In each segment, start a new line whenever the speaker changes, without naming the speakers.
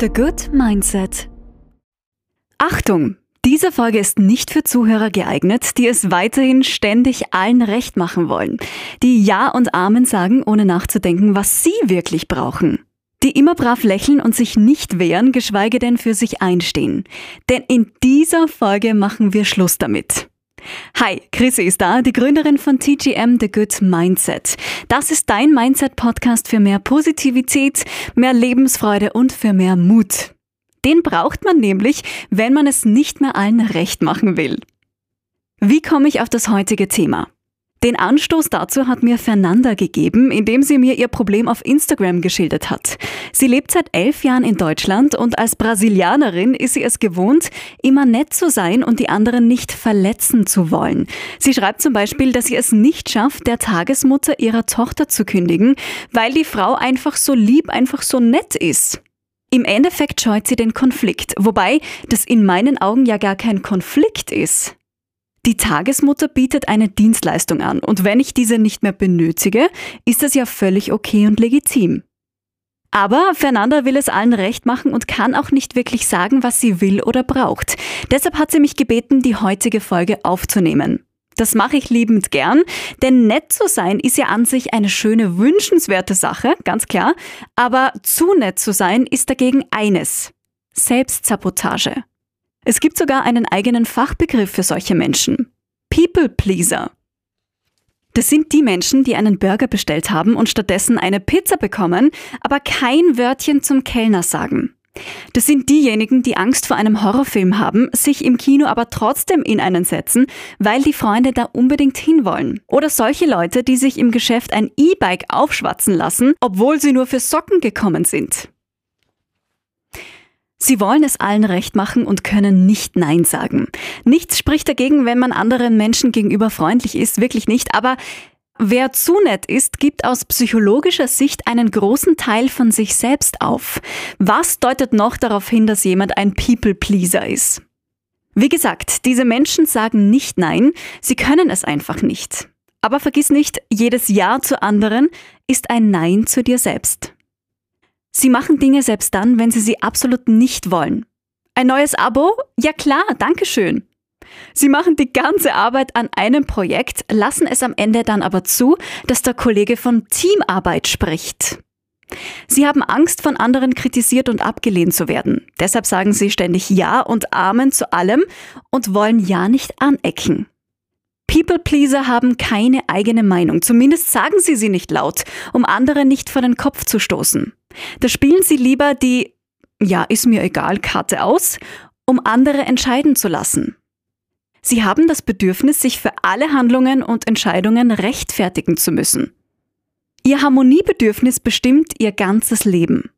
The Good Mindset. Achtung! Diese Folge ist nicht für Zuhörer geeignet, die es weiterhin ständig allen recht machen wollen, die Ja und Amen sagen, ohne nachzudenken, was sie wirklich brauchen. Die immer brav lächeln und sich nicht wehren, geschweige denn für sich einstehen. Denn in dieser Folge machen wir Schluss damit. Hi, Chrissy ist da, die Gründerin von TGM The Good Mindset. Das ist dein Mindset-Podcast für mehr Positivität, mehr Lebensfreude und für mehr Mut. Den braucht man nämlich, wenn man es nicht mehr allen recht machen will. Wie komme ich auf das heutige Thema? Den Anstoß dazu hat mir Fernanda gegeben, indem sie mir ihr Problem auf Instagram geschildert hat. Sie lebt seit elf Jahren in Deutschland und als Brasilianerin ist sie es gewohnt, immer nett zu sein und die anderen nicht verletzen zu wollen. Sie schreibt zum Beispiel, dass sie es nicht schafft, der Tagesmutter ihrer Tochter zu kündigen, weil die Frau einfach so lieb, einfach so nett ist. Im Endeffekt scheut sie den Konflikt, wobei das in meinen Augen ja gar kein Konflikt ist. Die Tagesmutter bietet eine Dienstleistung an und wenn ich diese nicht mehr benötige, ist das ja völlig okay und legitim. Aber Fernanda will es allen recht machen und kann auch nicht wirklich sagen, was sie will oder braucht. Deshalb hat sie mich gebeten, die heutige Folge aufzunehmen. Das mache ich liebend gern, denn nett zu sein ist ja an sich eine schöne, wünschenswerte Sache, ganz klar. Aber zu nett zu sein ist dagegen eines. Selbstsabotage. Es gibt sogar einen eigenen Fachbegriff für solche Menschen. People Pleaser. Das sind die Menschen, die einen Burger bestellt haben und stattdessen eine Pizza bekommen, aber kein Wörtchen zum Kellner sagen. Das sind diejenigen, die Angst vor einem Horrorfilm haben, sich im Kino aber trotzdem in einen setzen, weil die Freunde da unbedingt hinwollen. Oder solche Leute, die sich im Geschäft ein E-Bike aufschwatzen lassen, obwohl sie nur für Socken gekommen sind. Sie wollen es allen recht machen und können nicht Nein sagen. Nichts spricht dagegen, wenn man anderen Menschen gegenüber freundlich ist, wirklich nicht, aber Wer zu nett ist, gibt aus psychologischer Sicht einen großen Teil von sich selbst auf. Was deutet noch darauf hin, dass jemand ein People-Pleaser ist? Wie gesagt, diese Menschen sagen nicht Nein, sie können es einfach nicht. Aber vergiss nicht, jedes Ja zu anderen ist ein Nein zu dir selbst. Sie machen Dinge selbst dann, wenn sie sie absolut nicht wollen. Ein neues Abo? Ja klar, Dankeschön. Sie machen die ganze Arbeit an einem Projekt, lassen es am Ende dann aber zu, dass der Kollege von Teamarbeit spricht. Sie haben Angst, von anderen kritisiert und abgelehnt zu werden. Deshalb sagen sie ständig Ja und Amen zu allem und wollen Ja nicht anecken. People-Pleaser haben keine eigene Meinung, zumindest sagen sie sie nicht laut, um andere nicht vor den Kopf zu stoßen. Da spielen sie lieber die Ja, ist mir egal Karte aus, um andere entscheiden zu lassen. Sie haben das Bedürfnis, sich für alle Handlungen und Entscheidungen rechtfertigen zu müssen. Ihr Harmoniebedürfnis bestimmt ihr ganzes Leben.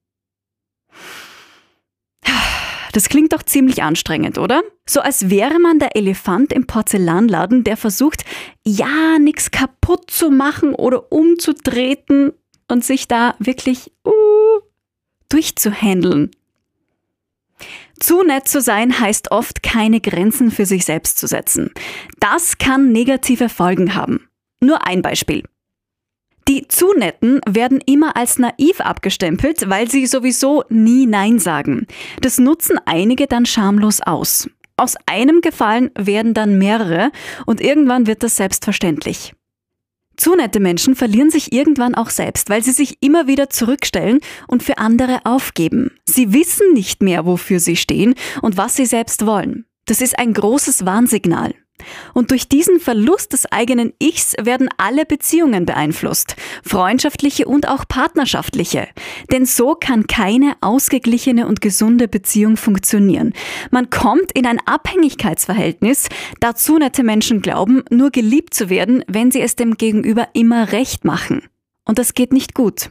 Das klingt doch ziemlich anstrengend, oder? So als wäre man der Elefant im Porzellanladen, der versucht, ja, nichts kaputt zu machen oder umzutreten und sich da wirklich uh, durchzuhändeln. Zu nett zu sein heißt oft, keine Grenzen für sich selbst zu setzen. Das kann negative Folgen haben. Nur ein Beispiel. Die zu netten werden immer als naiv abgestempelt, weil sie sowieso nie Nein sagen. Das nutzen einige dann schamlos aus. Aus einem Gefallen werden dann mehrere und irgendwann wird das selbstverständlich. Zu nette Menschen verlieren sich irgendwann auch selbst, weil sie sich immer wieder zurückstellen und für andere aufgeben. Sie wissen nicht mehr, wofür sie stehen und was sie selbst wollen. Das ist ein großes Warnsignal. Und durch diesen Verlust des eigenen Ichs werden alle Beziehungen beeinflusst, freundschaftliche und auch partnerschaftliche. Denn so kann keine ausgeglichene und gesunde Beziehung funktionieren. Man kommt in ein Abhängigkeitsverhältnis, dazu nette Menschen glauben, nur geliebt zu werden, wenn sie es dem Gegenüber immer recht machen. Und das geht nicht gut.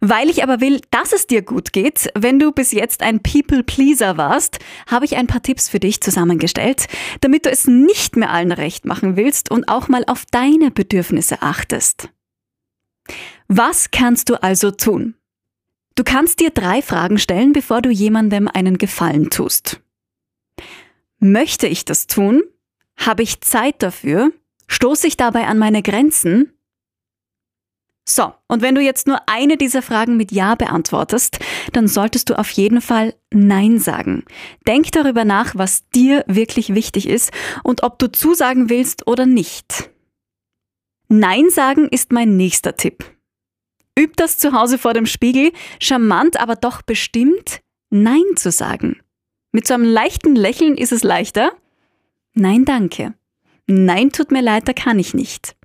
Weil ich aber will, dass es dir gut geht, wenn du bis jetzt ein People-Pleaser warst, habe ich ein paar Tipps für dich zusammengestellt, damit du es nicht mehr allen recht machen willst und auch mal auf deine Bedürfnisse achtest. Was kannst du also tun? Du kannst dir drei Fragen stellen, bevor du jemandem einen Gefallen tust. Möchte ich das tun? Habe ich Zeit dafür? Stoße ich dabei an meine Grenzen? So, und wenn du jetzt nur eine dieser Fragen mit Ja beantwortest, dann solltest du auf jeden Fall Nein sagen. Denk darüber nach, was dir wirklich wichtig ist und ob du zusagen willst oder nicht. Nein sagen ist mein nächster Tipp. Üb das zu Hause vor dem Spiegel, charmant, aber doch bestimmt, Nein zu sagen. Mit so einem leichten Lächeln ist es leichter. Nein, danke. Nein, tut mir leid, da kann ich nicht.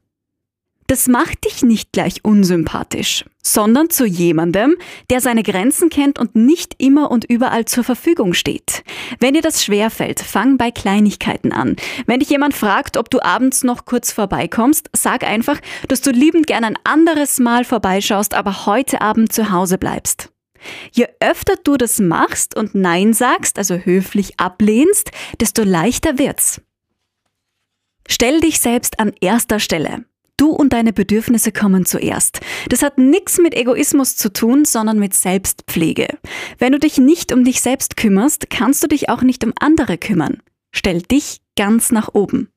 Das macht dich nicht gleich unsympathisch, sondern zu jemandem, der seine Grenzen kennt und nicht immer und überall zur Verfügung steht. Wenn dir das schwerfällt, fang bei Kleinigkeiten an. Wenn dich jemand fragt, ob du abends noch kurz vorbeikommst, sag einfach, dass du liebend gern ein anderes Mal vorbeischaust, aber heute Abend zu Hause bleibst. Je öfter du das machst und Nein sagst, also höflich ablehnst, desto leichter wird's. Stell dich selbst an erster Stelle. Du und deine Bedürfnisse kommen zuerst. Das hat nichts mit Egoismus zu tun, sondern mit Selbstpflege. Wenn du dich nicht um dich selbst kümmerst, kannst du dich auch nicht um andere kümmern. Stell dich ganz nach oben.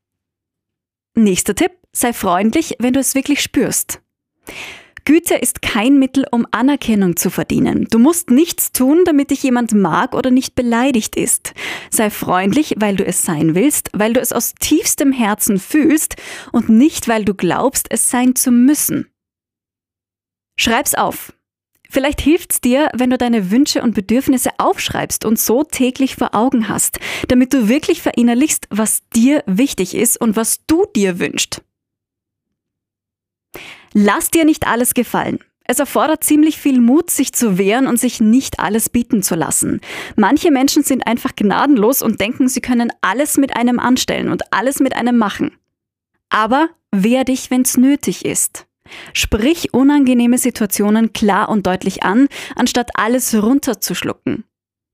Nächster Tipp, sei freundlich, wenn du es wirklich spürst. Güte ist kein Mittel, um Anerkennung zu verdienen. Du musst nichts tun, damit dich jemand mag oder nicht beleidigt ist. Sei freundlich, weil du es sein willst, weil du es aus tiefstem Herzen fühlst und nicht, weil du glaubst, es sein zu müssen. Schreib's auf. Vielleicht hilft's dir, wenn du deine Wünsche und Bedürfnisse aufschreibst und so täglich vor Augen hast, damit du wirklich verinnerlichst, was dir wichtig ist und was du dir wünschst. Lass dir nicht alles gefallen. Es erfordert ziemlich viel Mut, sich zu wehren und sich nicht alles bieten zu lassen. Manche Menschen sind einfach gnadenlos und denken, sie können alles mit einem anstellen und alles mit einem machen. Aber wehr dich, wenn's nötig ist. Sprich unangenehme Situationen klar und deutlich an, anstatt alles runterzuschlucken.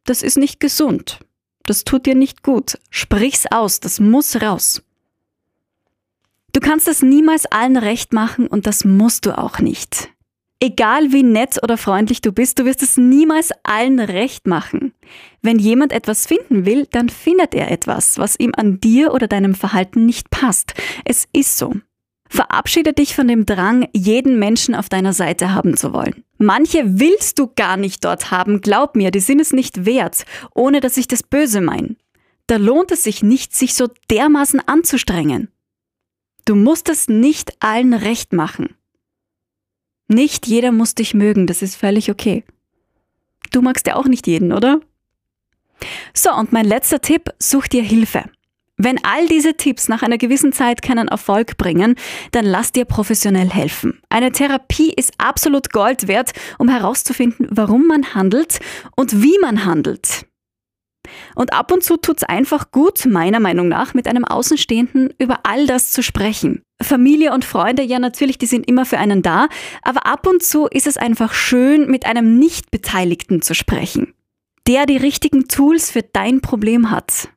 Das ist nicht gesund. Das tut dir nicht gut. Sprich's aus, das muss raus. Du kannst es niemals allen recht machen und das musst du auch nicht. Egal wie nett oder freundlich du bist, du wirst es niemals allen recht machen. Wenn jemand etwas finden will, dann findet er etwas, was ihm an dir oder deinem Verhalten nicht passt. Es ist so. Verabschiede dich von dem Drang, jeden Menschen auf deiner Seite haben zu wollen. Manche willst du gar nicht dort haben, glaub mir, die sind es nicht wert, ohne dass ich das böse meine. Da lohnt es sich nicht, sich so dermaßen anzustrengen. Du musst es nicht allen recht machen. Nicht jeder muss dich mögen, das ist völlig okay. Du magst ja auch nicht jeden, oder? So, und mein letzter Tipp, such dir Hilfe. Wenn all diese Tipps nach einer gewissen Zeit keinen Erfolg bringen, dann lass dir professionell helfen. Eine Therapie ist absolut Gold wert, um herauszufinden, warum man handelt und wie man handelt. Und ab und zu tut's einfach gut, meiner Meinung nach, mit einem Außenstehenden über all das zu sprechen. Familie und Freunde, ja natürlich, die sind immer für einen da, aber ab und zu ist es einfach schön, mit einem Nicht-Beteiligten zu sprechen, der die richtigen Tools für dein Problem hat.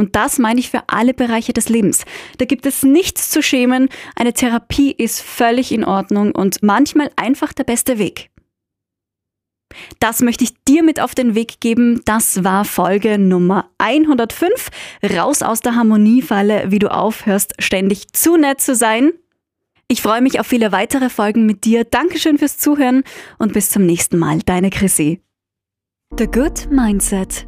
Und das meine ich für alle Bereiche des Lebens. Da gibt es nichts zu schämen, eine Therapie ist völlig in Ordnung und manchmal einfach der beste Weg. Das möchte ich dir mit auf den Weg geben. Das war Folge Nummer 105. Raus aus der Harmoniefalle, wie du aufhörst, ständig zu nett zu sein. Ich freue mich auf viele weitere Folgen mit dir. Dankeschön fürs Zuhören und bis zum nächsten Mal. Deine Chrissy. The Good Mindset